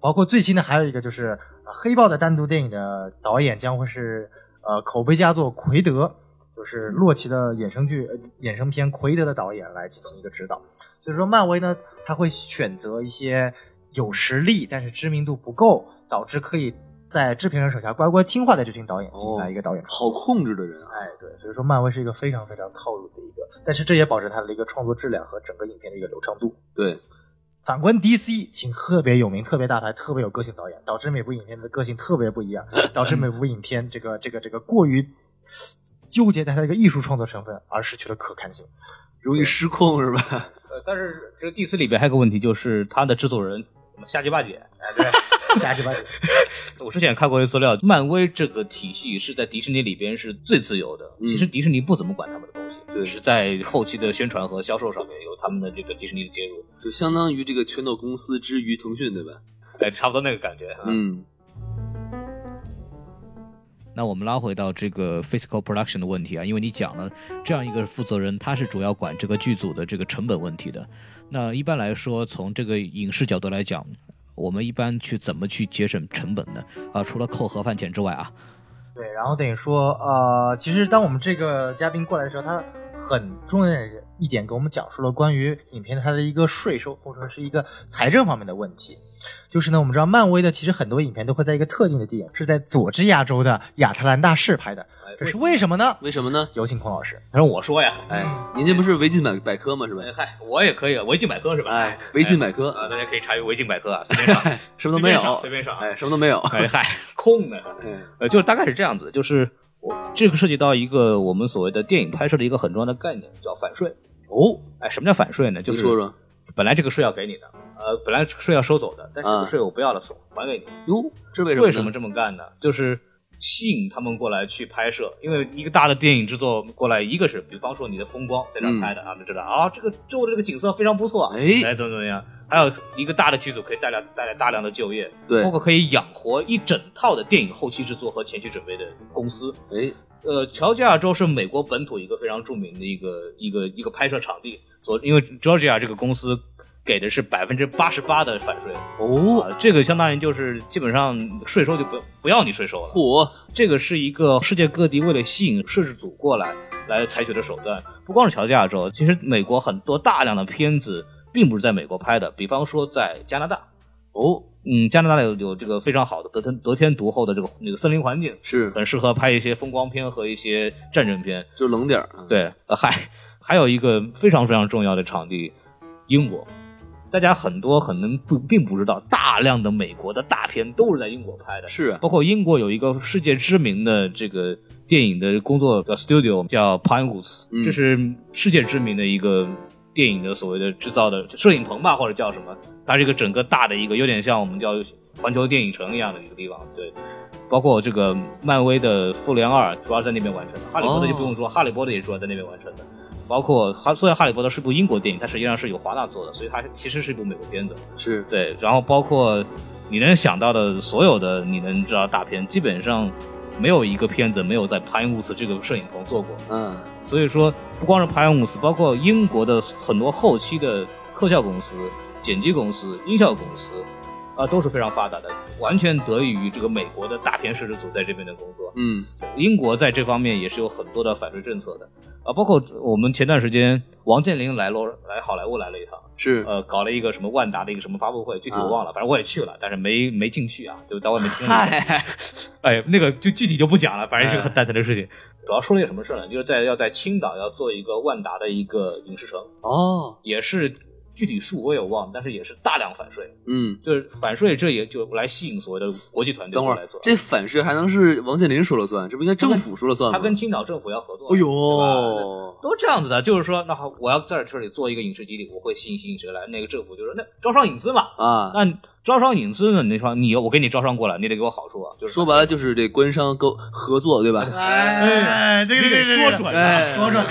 包括最新的还有一个就是《黑豹》的单独电影的导演将会是呃口碑佳作奎德，就是洛奇的衍生剧、衍生片奎德的导演来进行一个指导。所以说，漫威呢，他会选择一些有实力但是知名度不够，导致可以在制片人手下乖乖听话的这群导演进来一个导演好控制的人。哎，对，所以说漫威是一个非常非常套路的一个，但是这也保证它的一个创作质量和整个影片的一个流畅度。对。反观 DC，请特别有名、特别大牌、特别有个性导演，导致每部影片的个性特别不一样，导致每部影片这个、这个、这个过于纠结在它一个艺术创作成分，而失去了可看性，容易失控，是吧？呃，但是这个 DC 里边还有个问题，就是它的制作人瞎鸡巴姐，哎，对，瞎鸡巴姐。我之前也看过一个资料，漫威这个体系是在迪士尼里边是最自由的，其实迪士尼不怎么管他们的东西。就，是在后期的宣传和销售上面有他们的这个迪士尼的介入，就相当于这个拳头公司之于腾讯，对吧？哎，差不多那个感觉。嗯。那我们拉回到这个 physical production 的问题啊，因为你讲了这样一个负责人，他是主要管这个剧组的这个成本问题的。那一般来说，从这个影视角度来讲，我们一般去怎么去节省成本呢？啊，除了扣盒饭钱之外啊。对，然后等于说，呃，其实当我们这个嘉宾过来的时候，他很重要的一点给我们讲述了关于影片它的一个税收或者说是一个财政方面的问题。就是呢，我们知道漫威的其实很多影片都会在一个特定的地点，是在佐治亚州的亚特兰大市拍的。这是为什么呢？为什么呢？有请孔老师。他说：“我说呀，哎，您这不是维基百百科吗？是吧？嗨，我也可以，维基百科是吧？哎，维基百科啊，大家可以查阅维基百科啊，随便上，什么都没有，随便上，哎，什么都没有，哎嗨，空的。呃，就是大概是这样子，就是我这个涉及到一个我们所谓的电影拍摄的一个很重要的概念，叫反税。哦，哎，什么叫反税呢？就是说说，本来这个税要给你的，呃，本来税要收走的，但是这个税我不要了，送还给你。哟，这为什么？为什么这么干呢？就是。吸引他们过来去拍摄，因为一个大的电影制作过来，一个是比方说你的风光在这儿拍的啊，们知道啊，这个周围的这个景色非常不错，哎，怎么怎么样？还有一个大的剧组可以带来带来大量的就业，对，包括可以养活一整套的电影后期制作和前期准备的公司，哎，呃，乔治亚州是美国本土一个非常著名的一个一个一个拍摄场地，所因为 Georgia 这个公司。给的是百分之八十八的返税哦，这个相当于就是基本上税收就不不要你税收了。嚯，这个是一个世界各地为了吸引摄制组过来来采取的手段。不光是乔治亚州，其实美国很多大量的片子并不是在美国拍的，比方说在加拿大。哦，嗯，加拿大有有这个非常好的得天得天独厚的这个那个森林环境，是很适合拍一些风光片和一些战争片，就冷点儿。对，呃，还还有一个非常非常重要的场地，英国。大家很多可能不并不知道，大量的美国的大片都是在英国拍的，是，包括英国有一个世界知名的这个电影的工作的 studio 叫 Pinewoods，这是世界知名的一个电影的所谓的制造的摄影棚吧，或者叫什么？它是一个整个大的一个，有点像我们叫环球电影城一样的一个地方。对，包括这个漫威的复联二主要在那边完成的，哈利波特就不用说，哈利波特也主要在那边完成的。包括哈，虽然《哈利波特》是部英国电影，它实际上是由华纳做的，所以它其实是一部美国片子。是对，然后包括你能想到的所有的你能知道大片，基本上没有一个片子没有在帕因伍斯这个摄影棚做过。嗯，所以说不光是帕因伍斯，包括英国的很多后期的特效公司、剪辑公司、音效公司。啊，都是非常发达的，完全得益于这个美国的大片摄制组在这边的工作。嗯，英国在这方面也是有很多的反对政策的啊，包括我们前段时间王健林来罗来好莱坞来了一趟，是呃搞了一个什么万达的一个什么发布会，具体我忘了，反正我也去了，但是没没进去啊，就在外面听了。哎，那个就具体就不讲了，反正是个很蛋疼的事情。主要说了一个什么事呢？就是在要在青岛要做一个万达的一个影视城哦，也是。具体数我也忘，但是也是大量反税。嗯，就是反税，这也就来吸引所谓的国际团队来做。这反税还能是王健林说了算？这不应该政府说了算吗？他跟青岛政府要合作。哎呦，都这样子的，就是说，那好，我要在这里做一个影视基地，我会吸引吸引谁来？那个政府就说，那招商引资嘛。啊，那招商引资呢，你说你我给你招商过来，你得给我好处啊。就是说白了就是这官商勾合作，对吧？哎，这个你得说准了说准，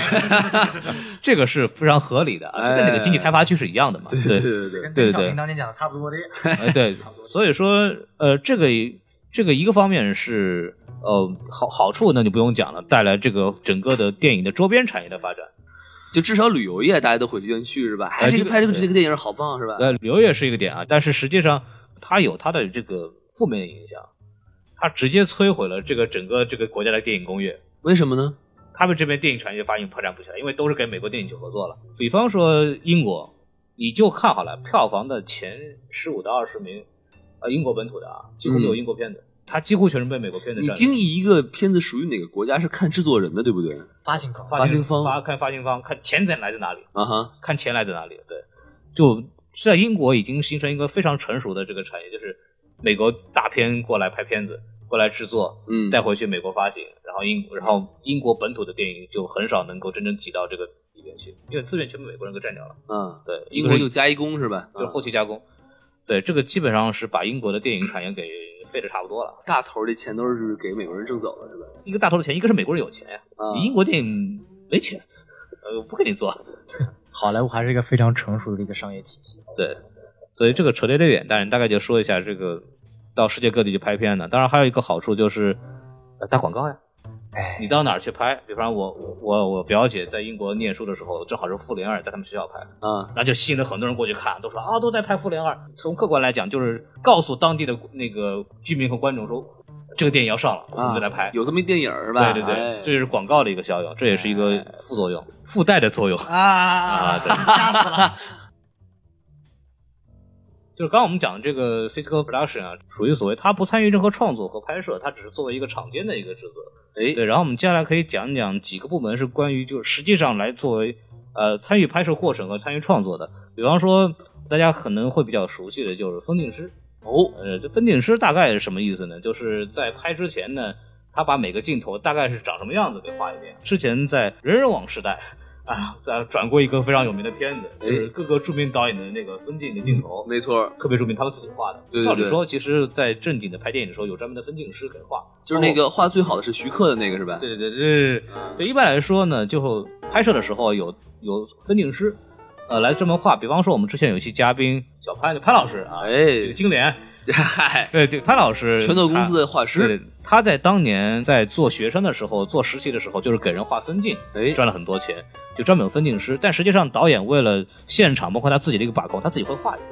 这个是非常合理的啊，哎这跟那个经济开发区是一样的嘛。对对对对，跟对对小平当年讲的差不多的。哎，对，所以说，呃，这个这个一个方面是呃好好处那，就不用讲了，带来这个整个的电影的周边产业的发展。就至少旅游业大家都会愿意去是吧？哎，这个哎这个拍这个这个电影好棒是吧？呃，旅游业是一个点啊，但是实际上它有它的这个负面影响，它直接摧毁了这个整个这个国家的电影工业。为什么呢？他们这边电影产业发现发展不起来，因为都是跟美国电影去合作了。比方说英国，你就看好了票房的前十五到二十名，呃，英国本土的啊，几乎没有英国片子，它几乎全是被美国片子你占领。定义一个片子属于哪个国家是看制作人的，对不对？发行方，发行方发看发行方，看钱在来自哪里，啊哈，看钱来自哪里。对，就在英国已经形成一个非常成熟的这个产业，就是美国大片过来拍片子，过来制作，嗯，带回去美国发行，然后英然后英国本土的电影就很少能够真正挤到这个里边去，因为资源全被美国人给占掉了。嗯，对，英国就加一工是吧？就是嗯后期加工。对，这个基本上是把英国的电影产业给废的差不多了。大头的钱都是给美国人挣走了是吧？一个大头的钱，一个是美国人有钱呀，啊英国电影没钱，呃，不给你做。好莱坞还是一个非常成熟的一个商业体系。对，所以这个扯得有点远，但是大概就说一下这个到世界各地去拍片呢。当然还有一个好处就是，呃，打广告呀。哎，你到哪儿去拍？比方我我我我表姐在英国念书的时候，正好是《复联二》在他们学校拍，嗯，那就吸引了很多人过去看，都说啊都在拍《复联二》。从客观来讲，就是告诉当地的那个居民和观众说，这个电影要上了，我们就来拍。有这么一电影是吧？对对对，哎这是广告的一个效应，这也是一个副作用、附带的作用。啊啊对 吓死了！就是刚刚我们讲的这个 physical production 啊，属于所谓他不参与任何创作和拍摄，他只是作为一个场间的一个制作。哎，对，然后我们接下来可以讲一讲几个部门是关于就是实际上来作为呃参与拍摄过程和参与创作的。比方说大家可能会比较熟悉的就是分镜师。哦，呃，这分镜师大概是什么意思呢？就是在拍之前呢，他把每个镜头大概是长什么样子给画一遍。之前在人人网时代啊，在转过一个非常有名的片子，哎就是各个著名导演的那个分镜的镜头，没错，特别著名，他们自己画的。对对对照理说，其实，在正经的拍电影的时候，有专门的分镜师给画。就是那个画最好的是徐克的那个是吧？对对对对对，对，一般来说呢，就拍摄的时候有有分镜师，呃，来专门画。比方说，我们之前有一期嘉宾小潘，潘老师啊，这个哎，金莲，嗨，对对，潘老师，拳头公司的画他师，对，他在当年在做学生的时候，做实习的时候，就是给人画分镜，哎，赚了很多钱，就专门有分镜师。但实际上，导演为了现场，包括他自己的一个把控，他自己会画一个，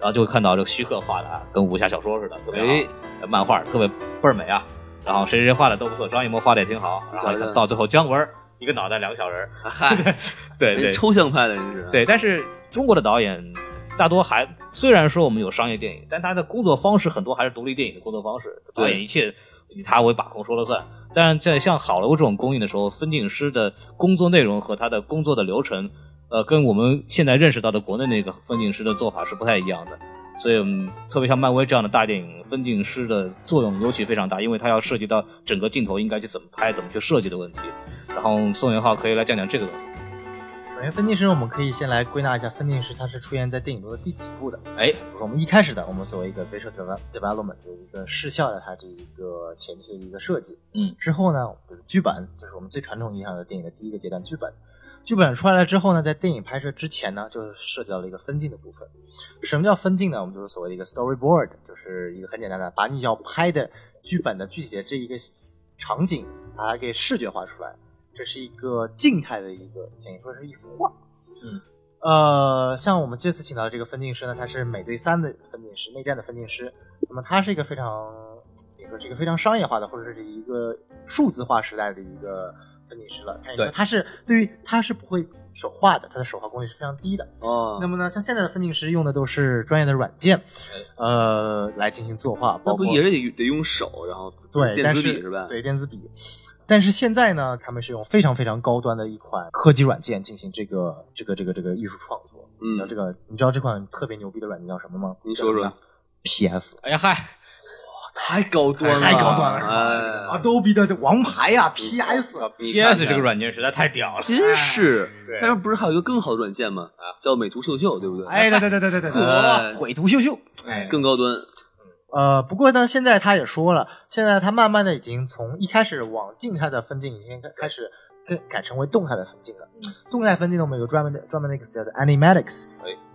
然后就会看到这个徐克画的啊，跟武侠小说似的，特别好，哎，漫画特别倍儿美啊。然后谁谁谁画的都不错，张艺谋画的也挺好。然后到最后姜文一个脑袋两个小人 对对抽象派的你是？对。但是中国的导演大多还虽然说我们有商业电影，但他的工作方式很多还是独立电影的工作方式，导演一切以他为把控说了算。但是在像好莱坞这种公映的时候，分镜师的工作内容和他的工作的流程，呃，跟我们现在认识到的国内那个分镜师的做法是不太一样的。所以，嗯特别像漫威这样的大电影，分镜师的作用尤其非常大，因为它要涉及到整个镜头应该去怎么拍、怎么去设计的问题。然后宋元浩可以来讲讲这个问题。首先，分镜师我们可以先来归纳一下，分镜师它是出现在电影中的第几部的？哎，我们一开始的，我们所谓一个 visual devel- development 的一个视效的它这一个前期的一个设计，嗯，之后呢，就是剧本，就是我们最传统意义上的电影的第一个阶段，剧本。剧本出来了之后呢，在电影拍摄之前呢，就是涉及到了一个分镜的部分。什么叫分镜呢？我们就是所谓的一个 storyboard，就是一个很简单的，把你要拍的剧本的具体的这一个场景，把它给视觉化出来。这是一个静态的一个，等于说是一幅画。嗯，呃，像我们这次请到的这个分镜师呢，他是美队三的分镜师，内战的分镜师。那么他是一个非常，等于说是一个非常商业化的，或者是一个数字化时代的一个分镜师了。对他是对于他是不会手画的，他的手画功力是非常低的。哦，那么呢，像现在的分镜师用的都是专业的软件，呃，来进行作画，包括那不也是得得用手，然后对，电子笔是吧？对，电子笔。但是现在呢，他们是用非常非常高端的一款科技软件进行这个这个这个这个艺术创作。嗯这个，你知道这款特别牛逼的软件叫什么吗？你说说。PS。哎呀嗨，哇太高端了，太高端了是吧哎，Adobe 的王牌呀，PS，你看 PS 这个软件实在太屌了，真是对。但是不是还有一个更好的软件吗？叫美图秀秀，对不对？哎，对对对对对对对，哎绘图秀秀，哎，更高端。呃，不过呢，现在他也说了，现在他慢慢的已经从一开始往静态的分镜，已经开开始更改成为动态的分镜了。动态分镜呢，我们有个专门的专门的一个词叫做 animatics。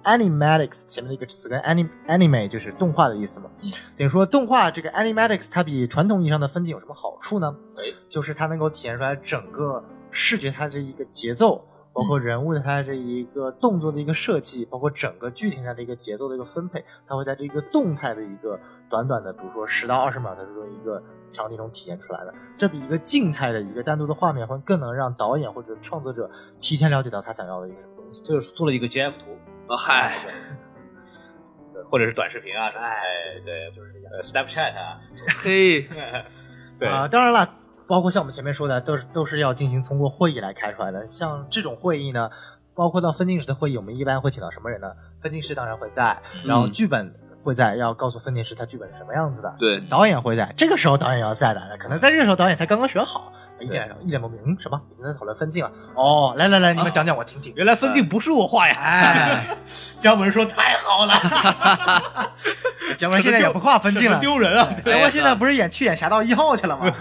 animatics 前面的一个词跟 anim anime 就是动画的意思嘛。等于说动画这个 animatics 它比传统意义上的分镜有什么好处呢？哎，就是它能够体现出来整个视觉它这一个节奏。包括人物的它这一个动作的一个设计，包括整个剧情上的一个节奏的一个分配，它会在这个动态的一个短短的，比如说十到二十秒的这种一个场景中体现出来的。这比一个静态的一个单独的画面会更能让导演或者创作者提前了解到他想要的一个什么东西。就是做了一个 GIF 图，啊嗨，对。或者是短视频啊，哎，对，就是这个 Snapchat 啊，嘿，对。啊、当然了，包括像我们前面说的，都是都是要进行通过会议来开出来的。像这种会议呢，包括到分镜师的会议，我们一般会请到什么人呢？分镜师当然会在，然后剧本会在，要告诉分镜师他剧本是什么样子的。对，导演会在，这个时候导演要在的，可能在这个时候导演才刚刚选好，一进来一脸懵逼，嗯，什么？已经在讨论分镜了？哦，来来来，你们讲讲，我听听。原来分镜不是我画呀！哎，姜文说太好了，姜文现在也不画分镜了，丢人啊！姜文现在不是演去演《侠盗一号》去了吗？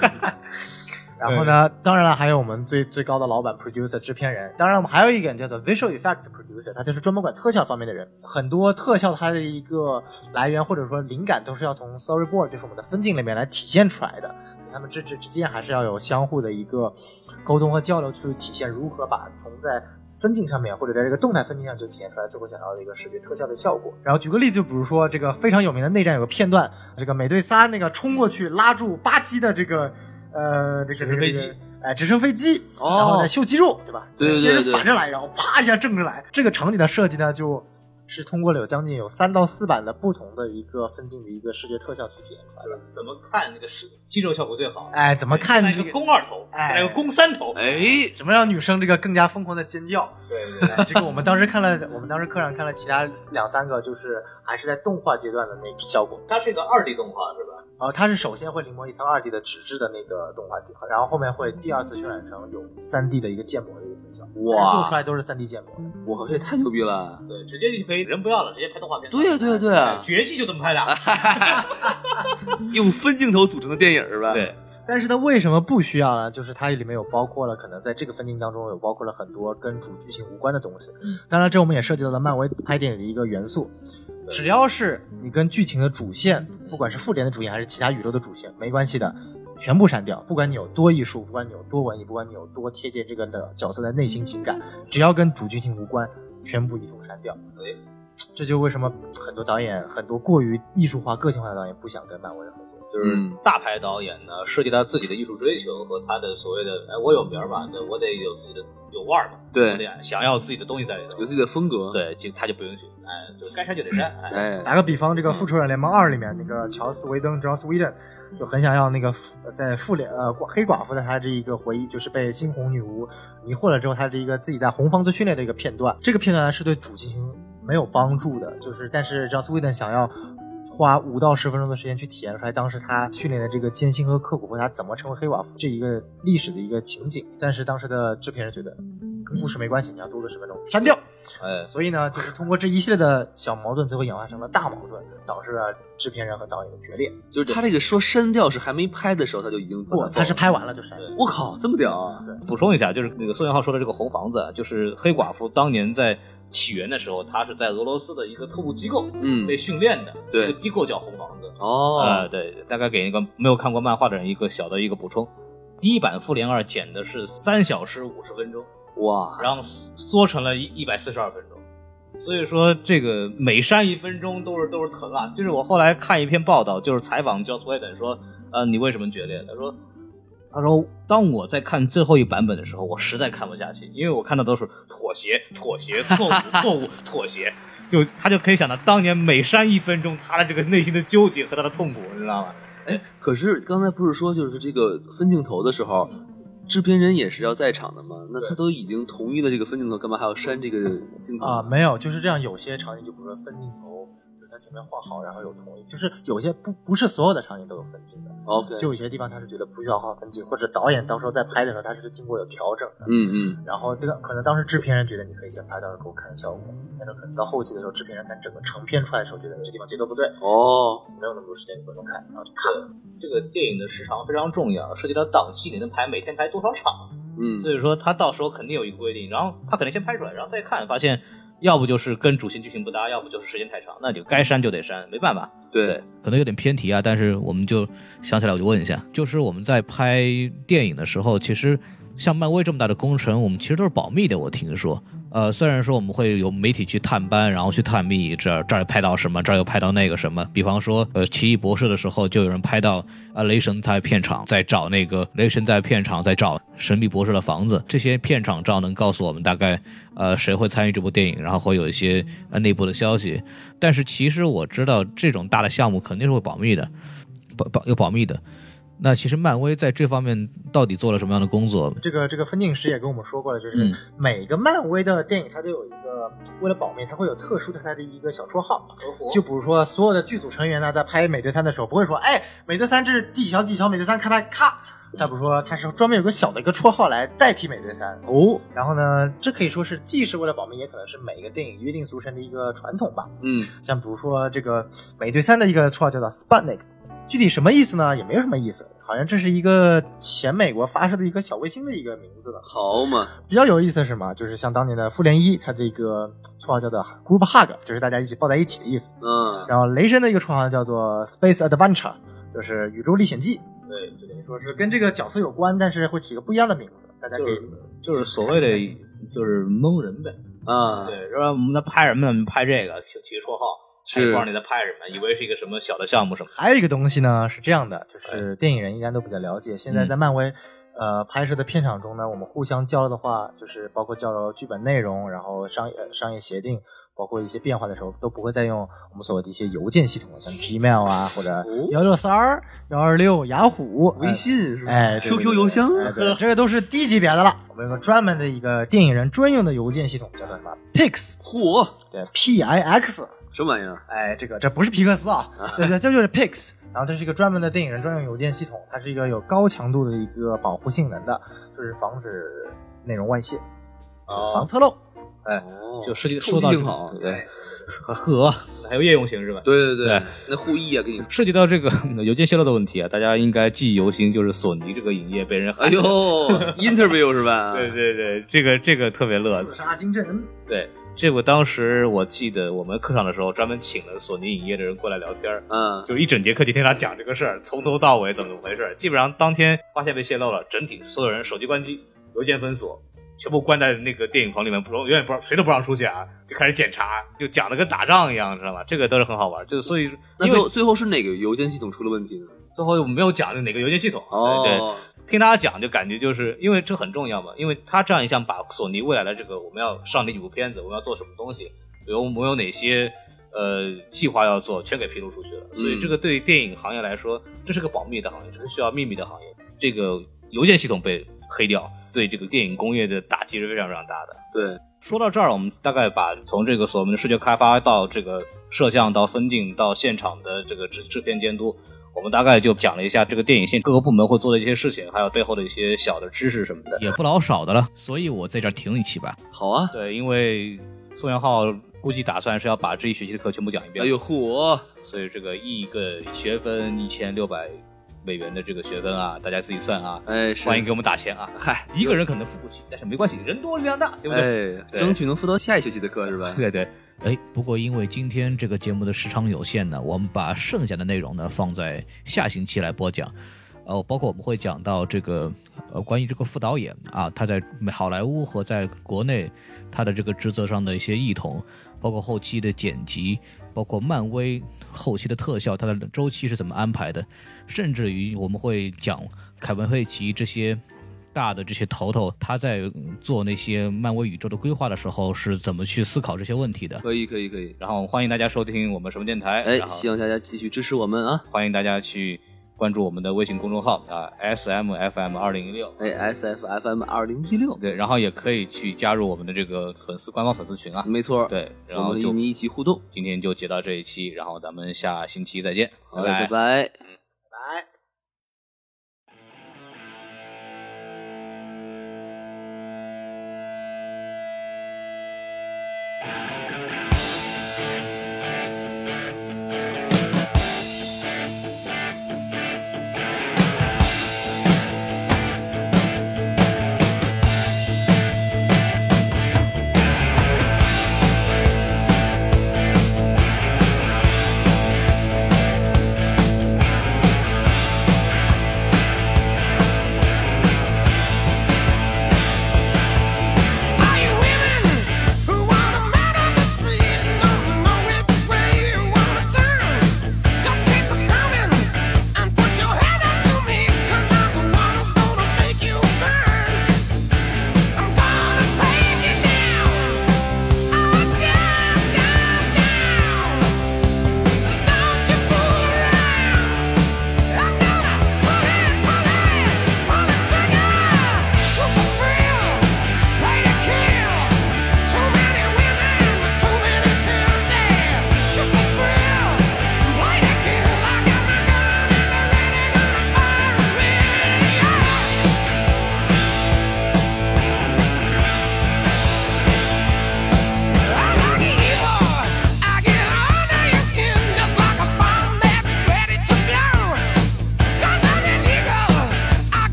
然后呢，当然了，还有我们最最高的老板 producer 制片人，当然我们还有一个人叫做 visual effect producer，他就是专门管特效方面的人。很多特效它的一个来源或者说灵感都是要从 storyboard，就是我们的分镜里面来体现出来的。所以他们之之之间还是要有相互的一个沟通和交流，去体现如何把从在分镜上面或者在这个动态分镜上就体现出来最后想要的一个视觉特效的效果。然后举个例子，就比如说这个非常有名的内战有个片段，这个美队三那个冲过去拉住巴基的这个呃这个直升飞机这个哎直升飞机，哦然后再秀肌肉，对吧？对先反着来，然后啪一下正着来。这个场景的设计呢，就是通过了有将近有三到四版的不同的一个分镜的一个视觉特效去体验出来的。怎么看那个是肌肉效果最好？哎，怎么看这个？肱二头，哎来个肱三头，哎，怎么让女生这个更加疯狂的尖叫？对对哎这个我们当时看了，我们当时课上看了其他两三个，就是还是在动画阶段的那个效果。它是一个二 D 动画是吧？然后它是首先会临摹一层二 D 的纸质的那个动画底，然后后面会第二次渲染成有三 D 的一个建模的一个特效。哇做出来都是三 D 建模。的。哇，这也太牛逼了！对，直接就可以人不要了，直接拍动画片。对呀，对呀，对呀，绝技就这么拍的。用分镜头组成的电影是吧？对，但是它，为什么不需要呢？就是它里面有包括了，可能在这个分镜当中有包括了很多跟主剧情无关的东西。当然，这我们也涉及到了漫威拍电影的一个元素。只要是你跟剧情的主线，不管是复联的主线还是其他宇宙的主线，没关系的，全部删掉。不管你有多艺术，不管你有多文艺，不管你有多贴近这个的角色的内心情感，只要跟主剧情无关，全部一同删掉。对，这就为什么很多导演，很多过于艺术化、个性化的导演不想跟漫威合作。就是嗯大牌导演呢，涉及到自己的艺术追求和他的所谓的，哎，我有名儿嘛，对我得有自己的有腕儿嘛，对想要自己的东西在里头有。自己的风格。，对，就他就不允许，哎，就该删就得删，哎，哎，打个比方，这个《复仇者联盟二》里面那个乔斯·维登 （Joss Whedon） 就很想要那个复在复联呃寡黑寡妇的他这一个回忆，就是被猩红女巫迷惑了之后，他这一个自己在红房子训练的一个片段。这个片段呢是对主剧情没有帮助的，就是但是 Joss Whedon 想要。花五到十分钟的时间去体验出来当时他训练的这个艰辛和刻苦，和他怎么成为黑寡妇这一个历史的一个情景。但是当时的制片人觉得跟故事没关系，你要多个十分钟，删掉。哎，所以呢，就是通过这一系列的小矛盾，最后演化成了大矛盾，导致了制片人和导演的决裂。就是他这个说删掉是还没拍的时候他就已经把不，他是拍完了就删。我靠，这么屌啊！补充一下，就是那个宋元浩说的这个红房子，啊，就是黑寡妇当年在起源的时候，他是在俄罗斯的一个特务机构嗯被，训练的，对这个机构叫红房子。哦，呃，对，大概给那个没有看过漫画的人一个小的一个补充。第一版复联二剪的是三小时五十分钟，哇，然后缩成了一一百四十二分钟，所以说这个每删一分钟都是都是疼啊。就是我后来看一篇报道，就是采访 Joss Whedon 说，呃，你为什么决裂？他说，他说当我在看最后一版本的时候，我实在看不下去，因为我看到都是妥协、妥协、错误、错误、妥协，就他就可以想到当年每删一分钟，他的这个内心的纠结和他的痛苦，你知道吗？哎，可是刚才不是说就是这个分镜头的时候，制片人也是要在场的吗？那他都已经同意了这个分镜头，干嘛还要删这个镜头啊，没有，就是这样。有些场景就比如说分镜头，它前面画好，然后有同意，就是有些不不是所有的场景都有分镜的。OK，就有些地方他是觉得不需要画分镜，或者导演到时候在拍的时候他是经过有调整的。嗯嗯，然后这个可能当时制片人觉得你可以先拍到时候给我看效果，但是可能到后期的时候，制片人看整个成片出来的时候，觉得你这地方节奏不对，哦，没有那么多时间给观众看，然后就看了。这个电影的时长非常重要，涉及到档期你能排每天排多少场，嗯，所以说他到时候肯定有一个规定，然后他可能先拍出来，然后再看，发现要不就是跟主线剧情不搭，要不就是时间太长，那就该删就得删，没办法。对，可能有点偏题啊，但是我们就想起来，我就问一下，就是我们在拍电影的时候，其实像漫威这么大的工程，我们其实都是保密的。我听说，呃，虽然说我们会有媒体去探班，然后去探秘，这儿这儿拍到什么，这儿又拍到那个什么。比方说，呃，奇异博士的时候，就有人拍到啊，雷神在片场在找那个雷神在片场在找神秘博士的房子，这些片场照能告诉我们大概呃谁会参与这部电影，然后会有一些呃内部的消息。但是其实我知道这种大的项目肯定是会保密的，保保有保密的。那其实漫威在这方面到底做了什么样的工作？这个这个分镜师也跟我们说过了，就是嗯每个漫威的电影它都有一个为了保密，它会有特殊的它的一个小绰号。就比如说所有的剧组成员呢，在拍美队三的时候，不会说，哎，美队三这是第几条第几条，美队三开拍，咔。他不是说，他是专门有个小的一个绰号来代替美队三哦。然后呢，这可以说是既是为了保密，也可能是每个电影约定俗成的一个传统吧。嗯，像比如说这个美队三的一个绰号叫做 Sputnik，具体什么意思呢？也没有什么意思，好像这是一个前美国发射的一个小卫星的一个名字呢。好嘛，比较有意思的是什么？就是像当年的复联一，它这个绰号叫做 Group Hug，就是大家一起抱在一起的意思。嗯，然后雷神的一个绰号叫做 Space Adventure，就是宇宙历险记。对，就等于说是跟这个角色有关，但是会起个不一样的名字，大家可以就是所谓的就是蒙人呗。啊，对，说我们在拍什么呢？拍这个，起起个绰号，不知道你在拍什么，以为是一个什么小的项目什么。还有一个东西呢，是这样的，就是电影人应该都比较了解。现在在漫威，呃，拍摄的片场中呢，我们互相交流的话，就是包括交流剧本内容，然后商业呃商业协定，包括一些变化的时候，都不会再用我们所谓的一些邮件系统了，像 Gmail 啊，或者幺六三儿、幺二六、雅虎、微信是吧？哎 QQ 邮箱，哎对，这个都是低级别的了。我们有个专门的一个电影人专用的邮件系统，叫做什么？Pix，嚯，对，P I X。什么玩意儿？哎，这个这不是皮克斯啊，这这这就是 Pix，然后这是一个专门的电影人专用邮件系统，它是一个有高强度的一个保护性能的，就是防止内容外泄，哦防侧漏。哎，哦就涉及臭说到性好，对，和还有夜用型是吧？对对对，那护翼啊，给你，涉及到这个邮件泄露的问题啊，大家应该记忆犹新，就是索尼这个影业被人哎呦，interview 是吧？对对对，这个这个特别乐。刺杀金正恩，对，这个当时我记得我们课上的时候，专门请了索尼影业的人过来聊天儿，嗯，就一整节课就听他讲这个事儿，从头到尾怎么回事儿。基本上当天发现被泄露了，整体所有人手机关机，邮件封锁。全部关在那个电影棚里面，不容永远不让谁都不让出去啊！就开始检查，就讲的跟打仗一样，知道吗？这个都是很好玩。就所以，那最后最后是哪个邮件系统出了问题呢？最后我们没有讲哪个邮件系统，对对，哦，听他讲就感觉就是因为这很重要嘛，因为他这样一项把索尼未来的这个我们要上哪几部片子，我们要做什么东西，有我们有哪些呃计划要做，全给披露出去了。所以这个对于电影行业来说，这是个保密的行业，这是需要秘密的行业。这个邮件系统被黑掉，对这个电影工业的打击是非常非常大的。对，说到这儿，我们大概把从这个所谓的视觉开发到这个摄像到分镜到现场的这个制制片监督，我们大概就讲了一下这个电影线各个部门会做的一些事情，还有背后的一些小的知识什么的，也不老少的了。所以我在这儿停一期吧。好啊，对，因为宋元浩估计打算是要把这一学期的课全部讲一遍，哎呦嚯，所以这个一个学分一千六百美元的这个学分啊，大家自己算啊。哎，是欢迎给我们打钱啊！嗨，一个人可能付不起，但是没关系，人多力量大，对不对？争取能付到下一学期的课是吧？对 对。哎，不过因为今天这个节目的时长有限呢，我们把剩下的内容呢放在下星期来播讲。呃，包括我们会讲到这个呃关于这个副导演啊，他在好莱坞和在国内他的这个职责上的一些异同，包括后期的剪辑，包括漫威后期的特效，它的周期是怎么安排的，甚至于我们会讲凯文·费奇这些大的这些头头，他在嗯做那些漫威宇宙的规划的时候是怎么去思考这些问题的。可以可以可以，然后欢迎大家收听我们什么电台，哎，希望大家继续支持我们啊！欢迎大家去关注我们的微信公众号啊，S M F M 二零一六，哎，S F F M 二零一六，对，然后也可以去加入我们的这个粉丝官方粉丝群啊，没错，对，然后就与你一起互动。今天就截到这一期，然后咱们下星期再见，好嘞，拜拜。Yeah.